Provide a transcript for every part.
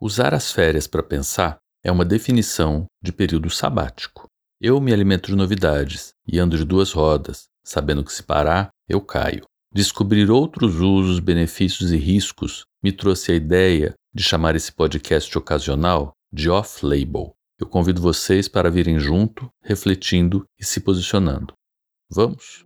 Usar as férias para pensar é uma definição de período sabático. Eu me alimento de novidades e ando de duas rodas, sabendo que se parar, eu caio. Descobrir outros usos, benefícios e riscos me trouxe a ideia de chamar esse podcast ocasional de off-label. Eu convido vocês para virem junto, refletindo e se posicionando. Vamos?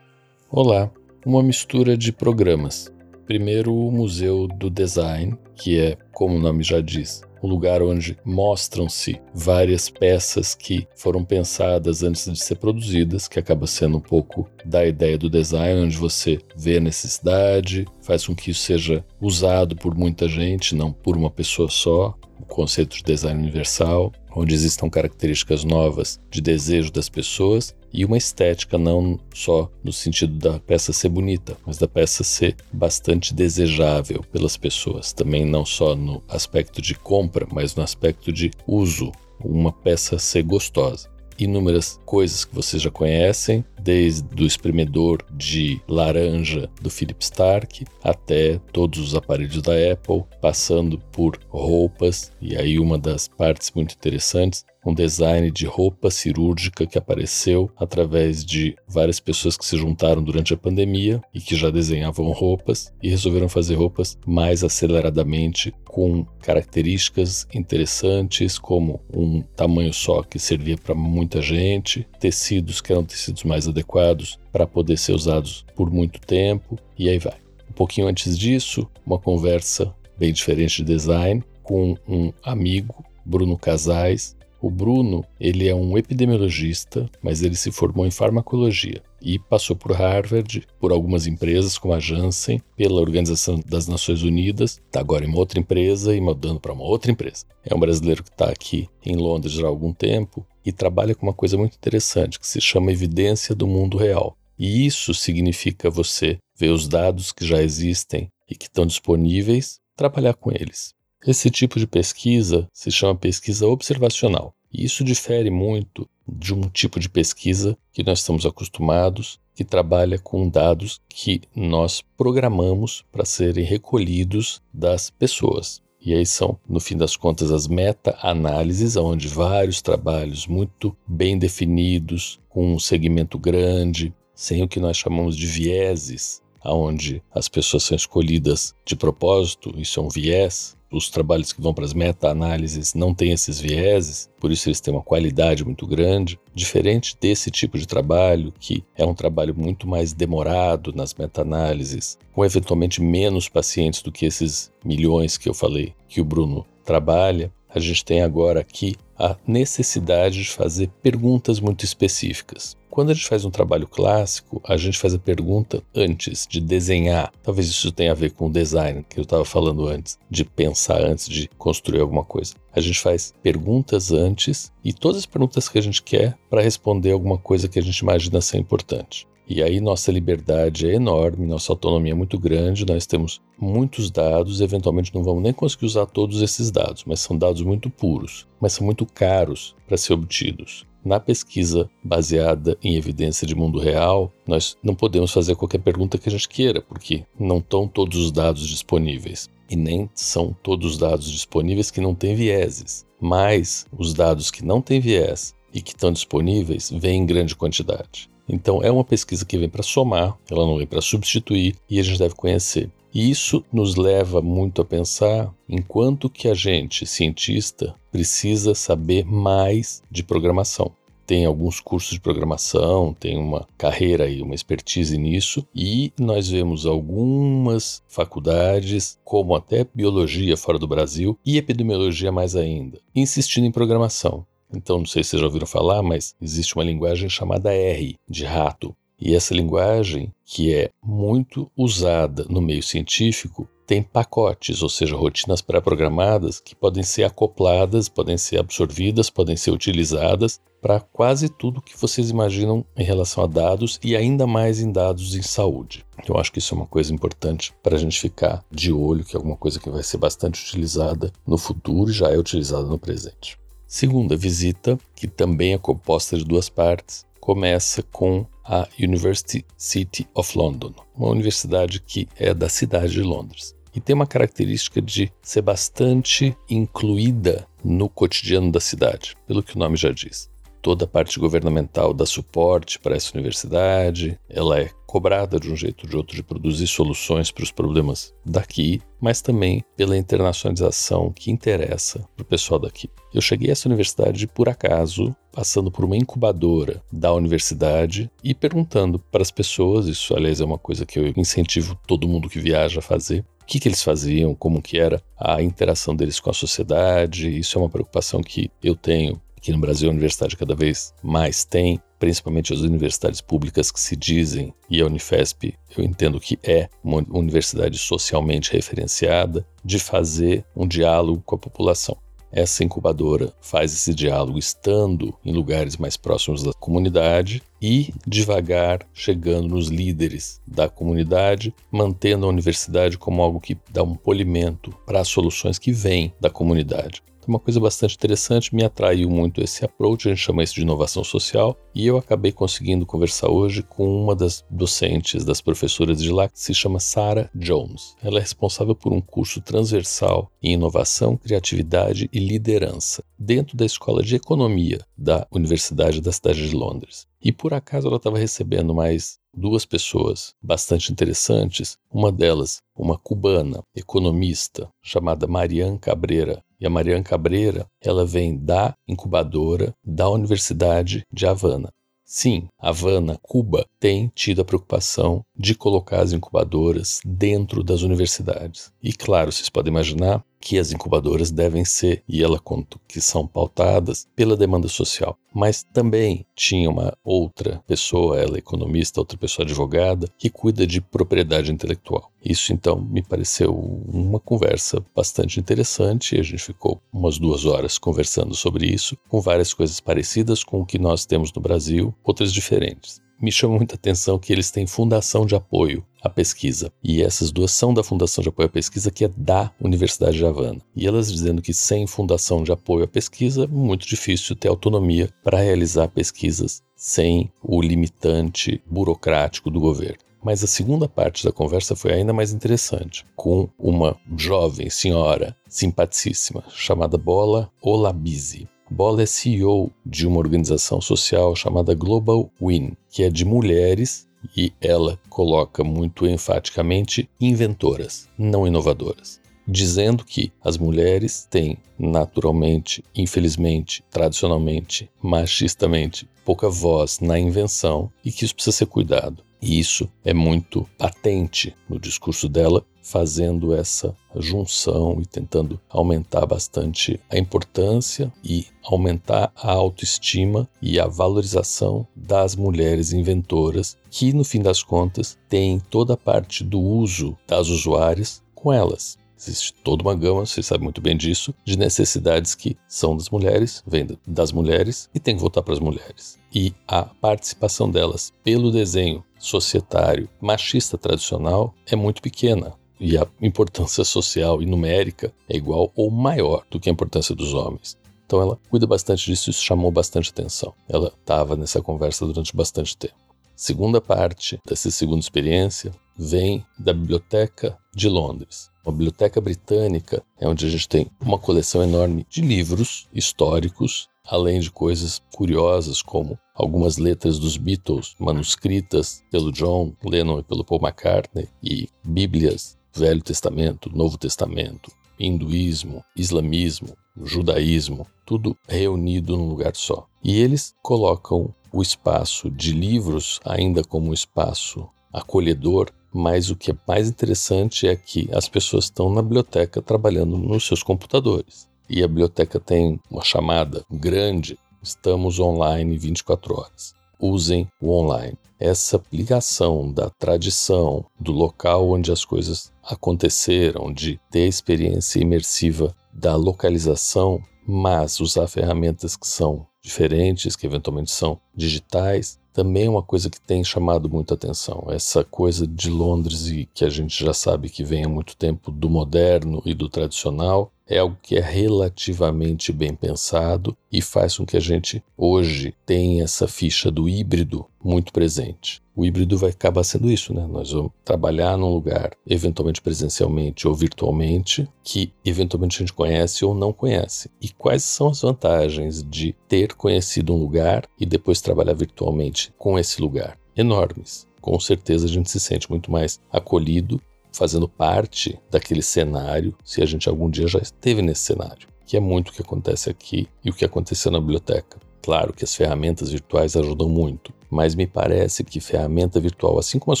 Olá, uma mistura de programas. Primeiro, o Museu do Design, que é, como o nome já diz, um lugar onde mostram-se várias peças que foram pensadas antes de ser produzidas, que acaba sendo um pouco da ideia do design, onde você vê a necessidade, faz com que isso seja usado por muita gente, não por uma pessoa só, o conceito de design universal, onde existam características novas de desejo das pessoas e uma estética não só no sentido da peça ser bonita, mas da peça ser bastante desejável pelas pessoas, também não só no aspecto de compra, mas no aspecto de uso, uma peça ser gostosa. Inúmeras coisas que vocês já conhecem, desde o espremedor de laranja do Philip Stark até todos os aparelhos da Apple, passando por roupas, e aí uma das partes muito interessantes um design de roupa cirúrgica que apareceu através de várias pessoas que se juntaram durante a pandemia e que já desenhavam roupas e resolveram fazer roupas mais aceleradamente com características interessantes como um tamanho só que servia para muita gente, tecidos que eram tecidos mais adequados para poder ser usados por muito tempo e aí vai. Um pouquinho antes disso, uma conversa bem diferente de design com um amigo, Bruno Casais, o Bruno, ele é um epidemiologista, mas ele se formou em farmacologia e passou por Harvard, por algumas empresas como a Janssen, pela Organização das Nações Unidas, está agora em uma outra empresa e mudando para uma outra empresa. É um brasileiro que está aqui em Londres há algum tempo e trabalha com uma coisa muito interessante que se chama evidência do mundo real. E isso significa você ver os dados que já existem e que estão disponíveis, trabalhar com eles. Esse tipo de pesquisa se chama pesquisa observacional, e isso difere muito de um tipo de pesquisa que nós estamos acostumados, que trabalha com dados que nós programamos para serem recolhidos das pessoas. E aí são, no fim das contas, as meta-análises, onde vários trabalhos muito bem definidos, com um segmento grande, sem o que nós chamamos de vieses, onde as pessoas são escolhidas de propósito, isso é um viés, os trabalhos que vão para as meta-análises não têm esses vieses, por isso eles têm uma qualidade muito grande, diferente desse tipo de trabalho, que é um trabalho muito mais demorado nas meta-análises, com eventualmente menos pacientes do que esses milhões que eu falei que o Bruno trabalha. A gente tem agora aqui a necessidade de fazer perguntas muito específicas. Quando a gente faz um trabalho clássico, a gente faz a pergunta antes de desenhar. Talvez isso tenha a ver com o design que eu estava falando antes, de pensar antes de construir alguma coisa. A gente faz perguntas antes e todas as perguntas que a gente quer para responder alguma coisa que a gente imagina ser importante. E aí nossa liberdade é enorme, nossa autonomia é muito grande, nós temos muitos dados, eventualmente não vamos nem conseguir usar todos esses dados, mas são dados muito puros, mas são muito caros para ser obtidos. Na pesquisa baseada em evidência de mundo real, nós não podemos fazer qualquer pergunta que a gente queira, porque não estão todos os dados disponíveis. E nem são todos os dados disponíveis que não têm vieses. Mas os dados que não têm viés e que estão disponíveis vêm em grande quantidade. Então é uma pesquisa que vem para somar, ela não vem para substituir e a gente deve conhecer. E isso nos leva muito a pensar em quanto que a gente, cientista, precisa saber mais de programação. Tem alguns cursos de programação, tem uma carreira e uma expertise nisso, e nós vemos algumas faculdades, como até biologia fora do Brasil e epidemiologia mais ainda, insistindo em programação. Então, não sei se vocês já ouviram falar, mas existe uma linguagem chamada R, de rato, e essa linguagem, que é muito usada no meio científico, tem pacotes, ou seja, rotinas pré-programadas que podem ser acopladas, podem ser absorvidas, podem ser utilizadas para quase tudo que vocês imaginam em relação a dados e ainda mais em dados em saúde. Eu acho que isso é uma coisa importante para a gente ficar de olho, que é alguma coisa que vai ser bastante utilizada no futuro e já é utilizada no presente. Segunda visita, que também é composta de duas partes, começa com a University City of London, uma universidade que é da cidade de Londres. E tem uma característica de ser bastante incluída no cotidiano da cidade, pelo que o nome já diz toda a parte governamental dá suporte para essa universidade, ela é cobrada de um jeito ou de outro de produzir soluções para os problemas daqui, mas também pela internacionalização que interessa para o pessoal daqui. Eu cheguei a essa universidade por acaso, passando por uma incubadora da universidade e perguntando para as pessoas, isso aliás é uma coisa que eu incentivo todo mundo que viaja a fazer, o que, que, eles faziam, como que era a interação deles com a sociedade. Isso é uma preocupação que eu tenho Aqui no Brasil, a universidade cada vez mais tem, principalmente as universidades públicas que se dizem, e a Unifesp eu entendo que é uma universidade socialmente referenciada, de fazer um diálogo com a população. Essa incubadora faz esse diálogo estando em lugares mais próximos da comunidade e devagar chegando nos líderes da comunidade, mantendo a universidade como algo que dá um polimento para as soluções que vêm da comunidade. Uma coisa bastante interessante, me atraiu muito esse approach, a gente chama isso de inovação social, e eu acabei conseguindo conversar hoje com uma das docentes, das professoras de lá, que se chama Sarah Jones. Ela é responsável por um curso transversal em inovação, criatividade e liderança, dentro da Escola de Economia da Universidade da cidade de Londres. E por acaso ela estava recebendo mais duas pessoas bastante interessantes, uma delas, uma cubana economista chamada Marian Cabreira, e a Mariana Cabreira, ela vem da incubadora da Universidade de Havana. Sim, Havana, Cuba, tem tido a preocupação de colocar as incubadoras dentro das universidades. E claro, vocês podem imaginar que as incubadoras devem ser, e ela conta que são pautadas pela demanda social. Mas também tinha uma outra pessoa, ela é economista, outra pessoa advogada, que cuida de propriedade intelectual. Isso então me pareceu uma conversa bastante interessante. A gente ficou umas duas horas conversando sobre isso, com várias coisas parecidas com o que nós temos no Brasil, outras diferentes me chama muita atenção que eles têm fundação de apoio à pesquisa. E essas duas são da Fundação de Apoio à Pesquisa, que é da Universidade de Havana. E elas dizendo que sem fundação de apoio à pesquisa, é muito difícil ter autonomia para realizar pesquisas sem o limitante burocrático do governo. Mas a segunda parte da conversa foi ainda mais interessante, com uma jovem senhora simpaticíssima chamada Bola Olabizi. Bola é CEO de uma organização social chamada Global Win, que é de mulheres e ela coloca muito enfaticamente inventoras, não inovadoras, dizendo que as mulheres têm naturalmente, infelizmente, tradicionalmente, machistamente, pouca voz na invenção e que isso precisa ser cuidado. E isso é muito patente no discurso dela, fazendo essa junção e tentando aumentar bastante a importância e aumentar a autoestima e a valorização das mulheres inventoras, que no fim das contas têm toda a parte do uso das usuárias com elas. Existe toda uma gama, você sabe muito bem disso, de necessidades que são das mulheres, vêm das mulheres e tem que voltar para as mulheres. E a participação delas pelo desenho societário machista tradicional é muito pequena. E a importância social e numérica é igual ou maior do que a importância dos homens. Então ela cuida bastante disso isso chamou bastante atenção. Ela estava nessa conversa durante bastante tempo. Segunda parte dessa segunda experiência vem da Biblioteca de Londres. A Biblioteca Britânica é onde a gente tem uma coleção enorme de livros históricos, além de coisas curiosas como algumas letras dos Beatles manuscritas pelo John Lennon e pelo Paul McCartney e bíblias Velho Testamento, Novo Testamento, hinduísmo, islamismo, judaísmo, tudo reunido num lugar só. E eles colocam o espaço de livros ainda como um espaço acolhedor mas o que é mais interessante é que as pessoas estão na biblioteca trabalhando nos seus computadores. E a biblioteca tem uma chamada grande: estamos online 24 horas. Usem o online. Essa ligação da tradição, do local onde as coisas aconteceram, de ter a experiência imersiva da localização, mas usar ferramentas que são diferentes, que eventualmente são digitais, também é uma coisa que tem chamado muita atenção. Essa coisa de Londres e que a gente já sabe que vem há muito tempo do moderno e do tradicional, é algo que é relativamente bem pensado e faz com que a gente hoje tenha essa ficha do híbrido muito presente. O híbrido vai acabar sendo isso, né? Nós vamos trabalhar num lugar, eventualmente presencialmente ou virtualmente, que eventualmente a gente conhece ou não conhece. E quais são as vantagens de ter conhecido um lugar e depois trabalhar virtualmente com esse lugar? Enormes. Com certeza a gente se sente muito mais acolhido, fazendo parte daquele cenário, se a gente algum dia já esteve nesse cenário, que é muito o que acontece aqui e o que aconteceu na biblioteca. Claro que as ferramentas virtuais ajudam muito, mas me parece que ferramenta virtual, assim como as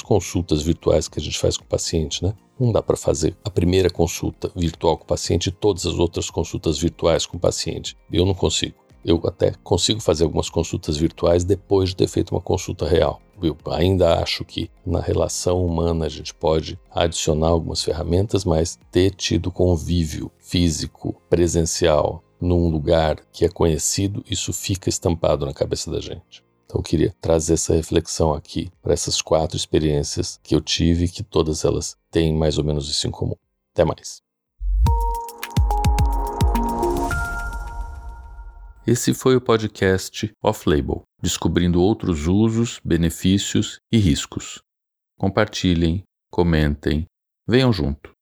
consultas virtuais que a gente faz com o paciente, né? Não dá para fazer a primeira consulta virtual com o paciente e todas as outras consultas virtuais com o paciente. Eu não consigo. Eu até consigo fazer algumas consultas virtuais depois de ter feito uma consulta real. Eu ainda acho que na relação humana a gente pode adicionar algumas ferramentas, mas ter tido convívio físico, presencial, num lugar que é conhecido, isso fica estampado na cabeça da gente. Então eu queria trazer essa reflexão aqui para essas quatro experiências que eu tive, que todas elas têm mais ou menos isso em comum. Até mais. Esse foi o podcast Off-Label, descobrindo outros usos, benefícios e riscos. Compartilhem, comentem, venham junto.